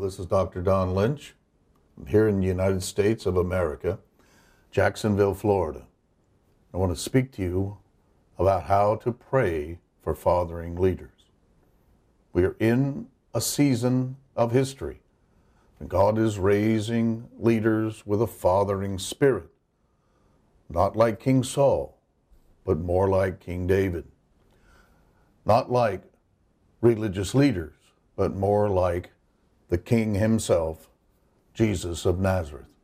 This is Dr. Don Lynch. I'm here in the United States of America, Jacksonville, Florida. I want to speak to you about how to pray for fathering leaders. We are in a season of history. And God is raising leaders with a fathering spirit, not like King Saul, but more like King David. Not like religious leaders, but more like the King himself, Jesus of Nazareth.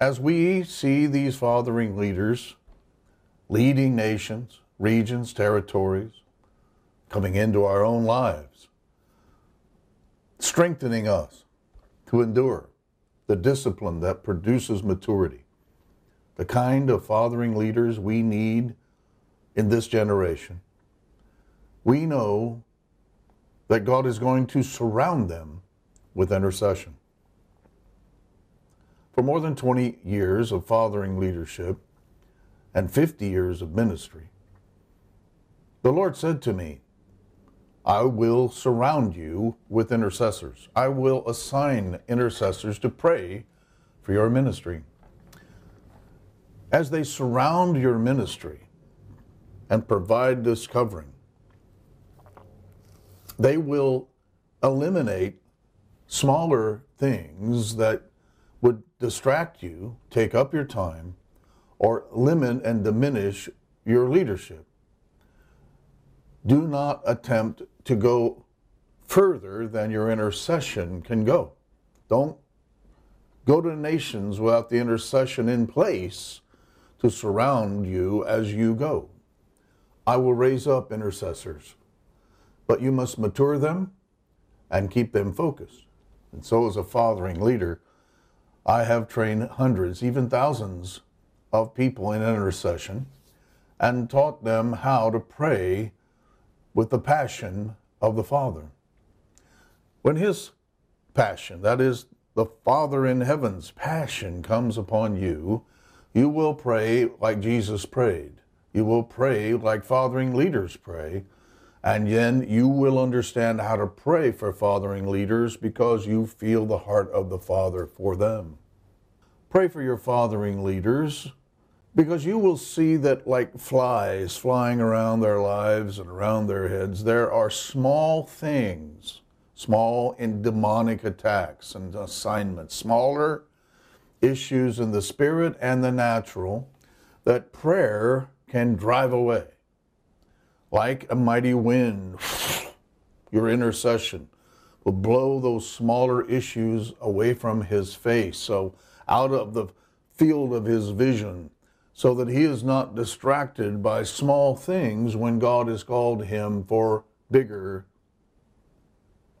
As we see these fathering leaders leading nations, regions, territories, coming into our own lives, strengthening us to endure the discipline that produces maturity, the kind of fathering leaders we need in this generation. We know that God is going to surround them with intercession. For more than 20 years of fathering leadership and 50 years of ministry, the Lord said to me, I will surround you with intercessors. I will assign intercessors to pray for your ministry. As they surround your ministry and provide this covering, they will eliminate smaller things that would distract you, take up your time, or limit and diminish your leadership. Do not attempt to go further than your intercession can go. Don't go to nations without the intercession in place to surround you as you go. I will raise up intercessors, but you must mature them and keep them focused. And so, as a fathering leader, I have trained hundreds, even thousands of people in intercession and taught them how to pray with the passion of the Father. When His passion, that is, the Father in heaven's passion, comes upon you, you will pray like Jesus prayed. You will pray like fathering leaders pray. And then you will understand how to pray for fathering leaders because you feel the heart of the Father for them. Pray for your fathering leaders because you will see that, like flies flying around their lives and around their heads, there are small things, small and demonic attacks and assignments, smaller issues in the spirit and the natural that prayer can drive away like a mighty wind, your intercession will blow those smaller issues away from his face, so out of the field of his vision, so that he is not distracted by small things when God has called him for bigger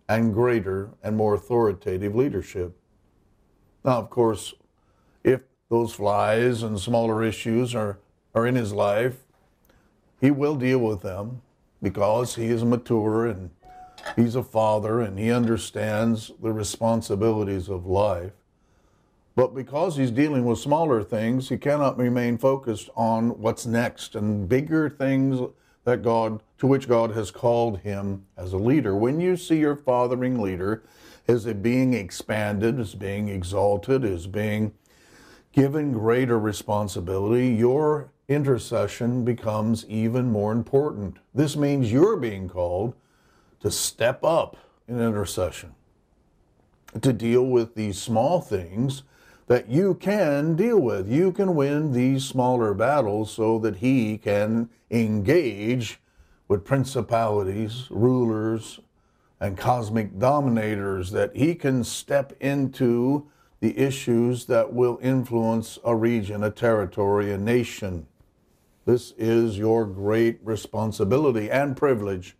and greater and more authoritative leadership. Now, of course, if those flies and smaller issues are, are in his life, he will deal with them because he is mature and he's a father and he understands the responsibilities of life. But because he's dealing with smaller things, he cannot remain focused on what's next and bigger things that God to which God has called him as a leader. When you see your fathering leader as a being expanded, as being exalted, as being given greater responsibility, your intercession becomes even more important. This means you're being called to step up in intercession, to deal with these small things that you can deal with. You can win these smaller battles so that He can engage with principalities, rulers, and cosmic dominators, that He can step into the issues that will influence a region, a territory, a nation. This is your great responsibility and privilege.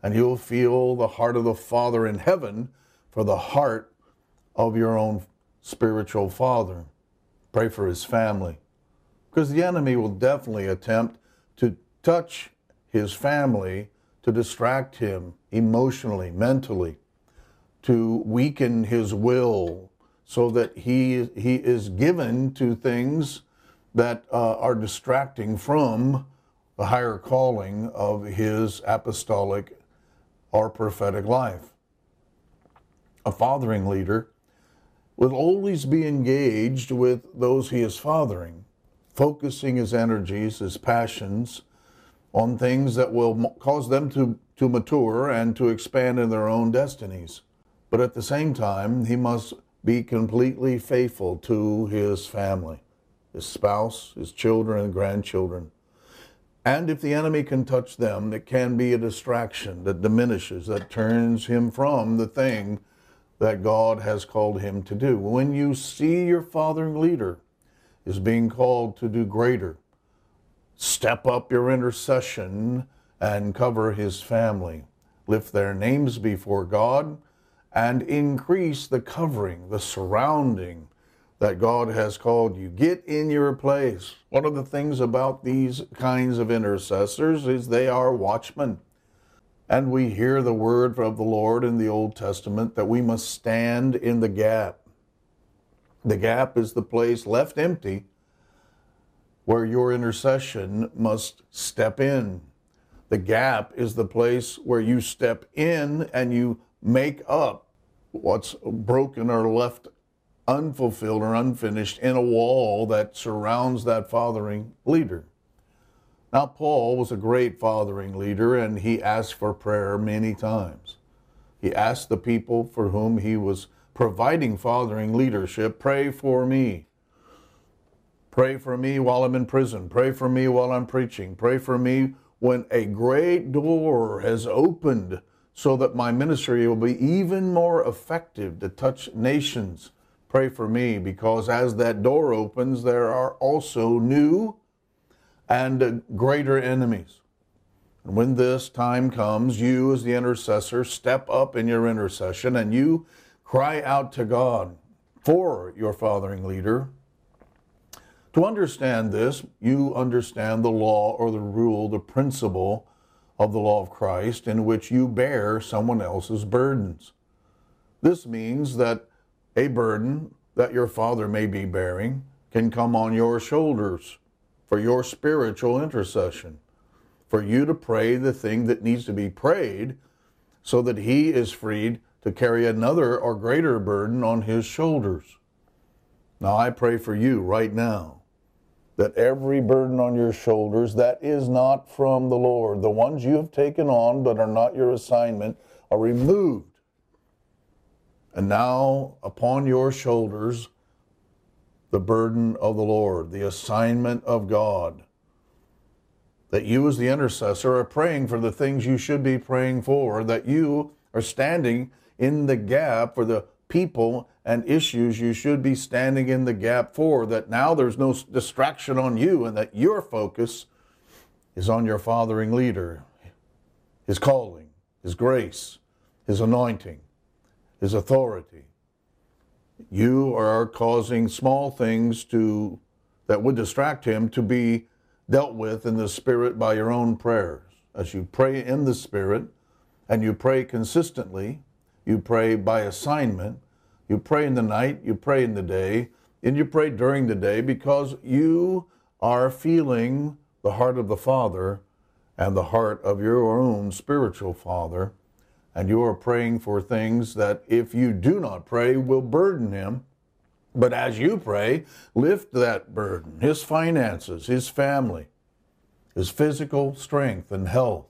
And you'll feel the heart of the Father in heaven for the heart of your own spiritual father. Pray for his family. Because the enemy will definitely attempt to touch his family to distract him emotionally, mentally, to weaken his will so that he, he is given to things that uh, are distracting from the higher calling of his apostolic or prophetic life. A fathering leader will always be engaged with those he is fathering, focusing his energies, his passions on things that will cause them to, to mature and to expand in their own destinies. But at the same time, he must be completely faithful to his family, his spouse, his children, and grandchildren. And if the enemy can touch them, it can be a distraction that diminishes, that turns him from the thing that God has called him to do. When you see your fathering leader is being called to do greater, step up your intercession and cover his family. Lift their names before God and increase the covering, the surrounding that God has called you. Get in your place. One of the things about these kinds of intercessors is they are watchmen. And we hear the word of the Lord in the Old Testament that we must stand in the gap. The gap is the place left empty where your intercession must step in. The gap is the place where you step in and you make up what's broken or left unfulfilled or unfinished in a wall that surrounds that fathering leader. Now, Paul was a great fathering leader and he asked for prayer many times. He asked the people for whom he was providing fathering leadership, pray for me. Pray for me while I'm in prison. Pray for me while I'm preaching. Pray for me when a great door has opened so that my ministry will be even more effective to touch nations. Pray for me because as that door opens, there are also new and greater enemies. And when this time comes, you as the intercessor step up in your intercession and you cry out to God for your fathering leader to understand this, you understand the law or the rule, the principle of the law of Christ in which you bear someone else's burdens. This means that a burden that your father may be bearing can come on your shoulders for your spiritual intercession, for you to pray the thing that needs to be prayed so that he is freed to carry another or greater burden on his shoulders. Now I pray for you right now that every burden on your shoulders that is not from the Lord, the ones you have taken on but are not your assignment, are removed. And now upon your shoulders, the burden of the Lord, the assignment of God. That you, as the intercessor, are praying for the things you should be praying for, that you are standing in the gap for the people and issues you should be standing in the gap for, that now there's no distraction on you and that your focus is on your fathering leader, his calling, his grace, his anointing, his authority. You are causing small things to that would distract him to be dealt with in the spirit by your own prayers. As you pray in the spirit and you pray consistently, you pray by assignment, you pray in the night, you pray in the day, and you pray during the day because you are feeling the heart of the Father and the heart of your own spiritual Father. And you are praying for things that, if you do not pray, will burden Him. But as you pray, lift that burden His finances, His family, His physical strength and health.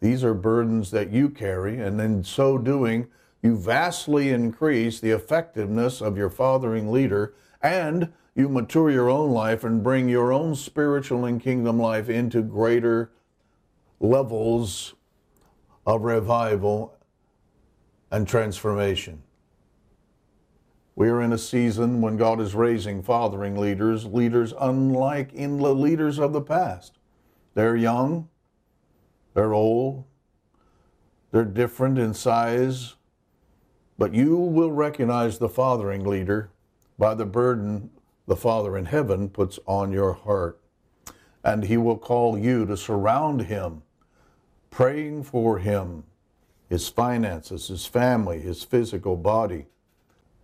These are burdens that you carry, and in so doing, you vastly increase the effectiveness of your fathering leader and you mature your own life and bring your own spiritual and kingdom life into greater levels of revival and transformation. We are in a season when God is raising fathering leaders, leaders unlike in the leaders of the past. They're young, they're old, they're different in size, but you will recognize the fathering leader by the burden the Father in heaven puts on your heart. And he will call you to surround him, praying for him, his finances, his family, his physical body.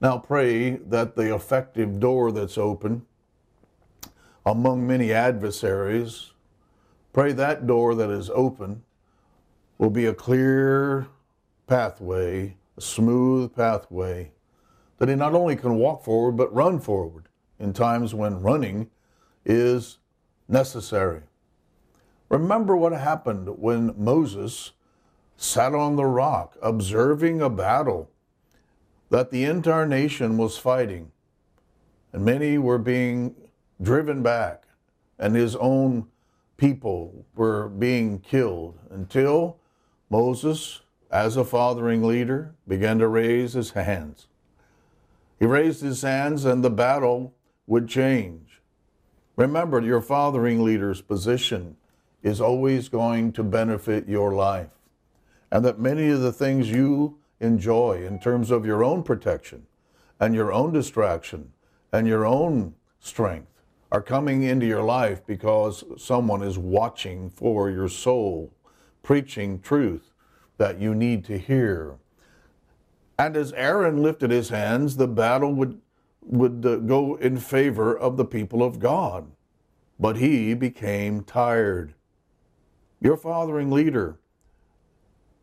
Now pray that the effective door that's open among many adversaries, pray that door that is open will be a clear pathway a smooth pathway that he not only can walk forward, but run forward in times when running is necessary. Remember what happened when Moses sat on the rock observing a battle that the entire nation was fighting, and many were being driven back, and his own people were being killed until Moses, as a fathering leader, began to raise his hands. He raised his hands, and the battle would change. Remember, your fathering leader's position is always going to benefit your life, and that many of the things you enjoy in terms of your own protection and your own distraction and your own strength are coming into your life because someone is watching for your soul, preaching truth that you need to hear. And as Aaron lifted his hands, the battle would, would uh, go in favor of the people of God. But he became tired. Your fathering leader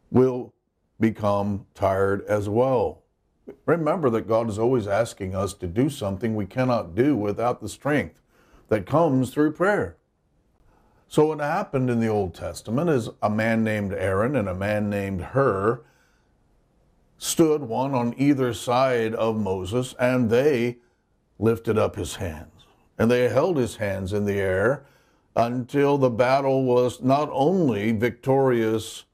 will become tired as well. Remember that God is always asking us to do something we cannot do without the strength that comes through prayer. So, what happened in the Old Testament is a man named Aaron and a man named Hur stood one on either side of Moses, and they lifted up his hands. And they held his hands in the air until the battle was not only victorious,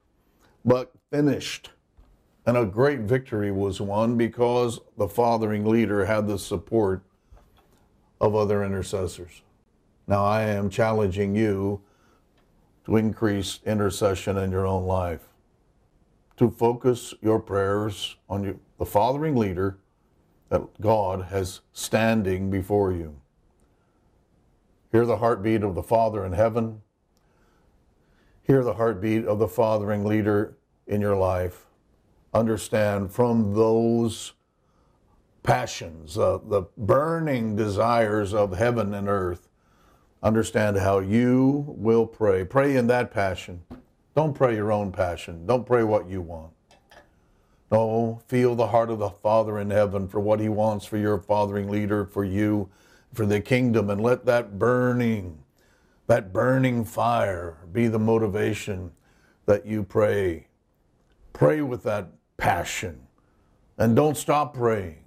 but finished. And a great victory was won because the fathering leader had the support of other intercessors. Now, I am challenging you to increase intercession in your own life, to focus your prayers on you, the fathering leader that God has standing before you. Hear the heartbeat of the Father in heaven. Hear the heartbeat of the fathering leader in your life understand from those passions, uh, the burning desires of heaven and earth, understand how you will pray. Pray in that passion. Don't pray your own passion. Don't pray what you want. No, feel the heart of the Father in heaven for what He wants for your fathering leader, for you, for the kingdom, and let that burning, that burning fire be the motivation that you pray. Pray with that passion. And don't stop praying.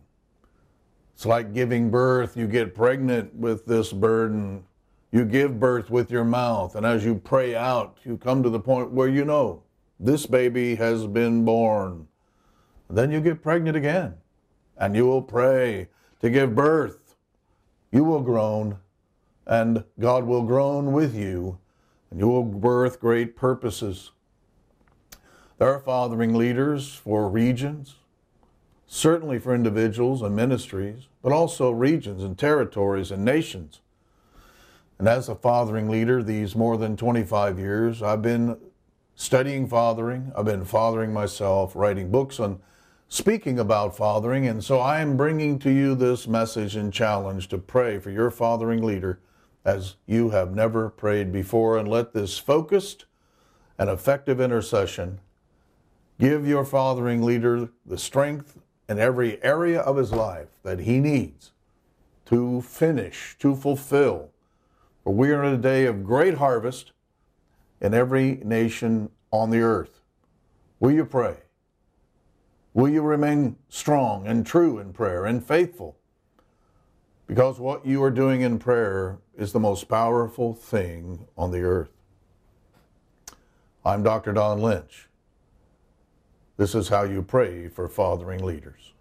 It's like giving birth. You get pregnant with this burden. You give birth with your mouth. And as you pray out, you come to the point where you know this baby has been born. Then you get pregnant again. And you will pray to give birth. You will groan, and God will groan with you, and you will birth great purposes. There are fathering leaders for regions, certainly for individuals and ministries, but also regions and territories and nations. And as a fathering leader, these more than 25 years, I've been studying fathering. I've been fathering myself, writing books on speaking about fathering. And so I am bringing to you this message and challenge to pray for your fathering leader as you have never prayed before. And let this focused and effective intercession Give your fathering leader the strength in every area of his life that he needs to finish, to fulfill. For we are in a day of great harvest in every nation on the earth. Will you pray? Will you remain strong and true in prayer and faithful? Because what you are doing in prayer is the most powerful thing on the earth. I'm Dr. Don Lynch. This is how you pray for fathering leaders.